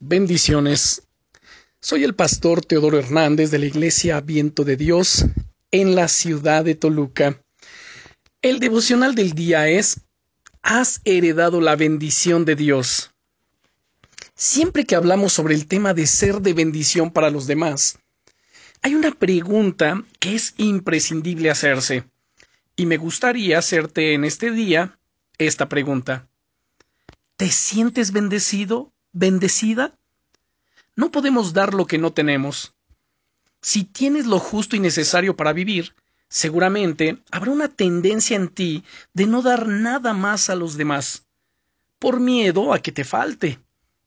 Bendiciones. Soy el pastor Teodoro Hernández de la Iglesia Viento de Dios en la ciudad de Toluca. El devocional del día es Has heredado la bendición de Dios. Siempre que hablamos sobre el tema de ser de bendición para los demás, hay una pregunta que es imprescindible hacerse. Y me gustaría hacerte en este día esta pregunta. ¿Te sientes bendecido? ¿Bendecida? No podemos dar lo que no tenemos. Si tienes lo justo y necesario para vivir, seguramente habrá una tendencia en ti de no dar nada más a los demás, por miedo a que te falte.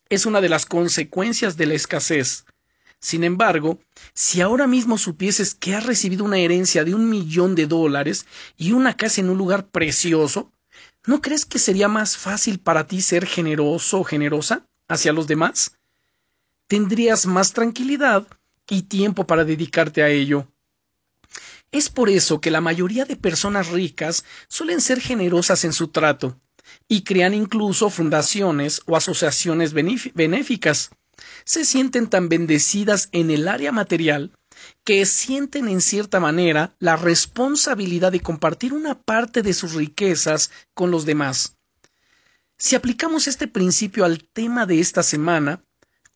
Es una de las consecuencias de la escasez. Sin embargo, si ahora mismo supieses que has recibido una herencia de un millón de dólares y una casa en un lugar precioso, ¿no crees que sería más fácil para ti ser generoso o generosa hacia los demás? Tendrías más tranquilidad y tiempo para dedicarte a ello. Es por eso que la mayoría de personas ricas suelen ser generosas en su trato y crean incluso fundaciones o asociaciones benéficas se sienten tan bendecidas en el área material que sienten en cierta manera la responsabilidad de compartir una parte de sus riquezas con los demás. Si aplicamos este principio al tema de esta semana,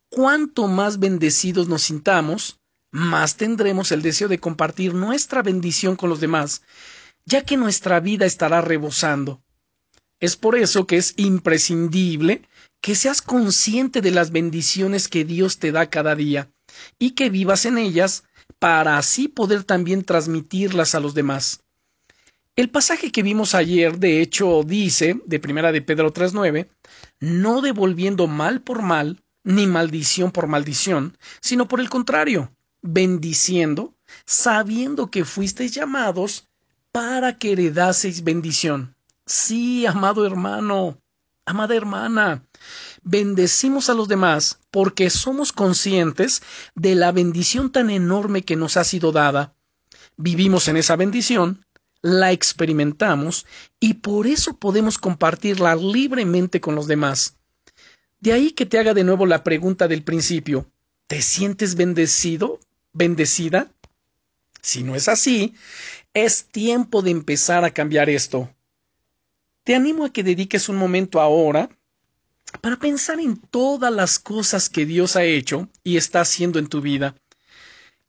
cuanto más bendecidos nos sintamos, más tendremos el deseo de compartir nuestra bendición con los demás, ya que nuestra vida estará rebosando. Es por eso que es imprescindible que seas consciente de las bendiciones que Dios te da cada día y que vivas en ellas para así poder también transmitirlas a los demás. El pasaje que vimos ayer, de hecho, dice, de primera de Pedro 3.9, no devolviendo mal por mal, ni maldición por maldición, sino por el contrario, bendiciendo, sabiendo que fuisteis llamados para que heredaseis bendición. Sí, amado hermano, amada hermana, bendecimos a los demás porque somos conscientes de la bendición tan enorme que nos ha sido dada. Vivimos en esa bendición, la experimentamos y por eso podemos compartirla libremente con los demás. De ahí que te haga de nuevo la pregunta del principio. ¿Te sientes bendecido? ¿Bendecida? Si no es así, es tiempo de empezar a cambiar esto. Te animo a que dediques un momento ahora para pensar en todas las cosas que Dios ha hecho y está haciendo en tu vida.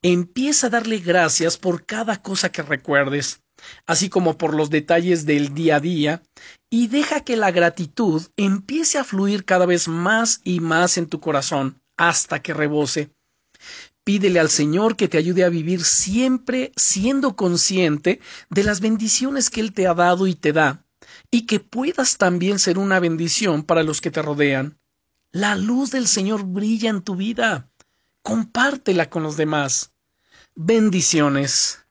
Empieza a darle gracias por cada cosa que recuerdes, así como por los detalles del día a día, y deja que la gratitud empiece a fluir cada vez más y más en tu corazón, hasta que rebose. Pídele al Señor que te ayude a vivir siempre siendo consciente de las bendiciones que Él te ha dado y te da, y que puedas también ser una bendición para los que te rodean. La luz del Señor brilla en tu vida. Compártela con los demás. Bendiciones.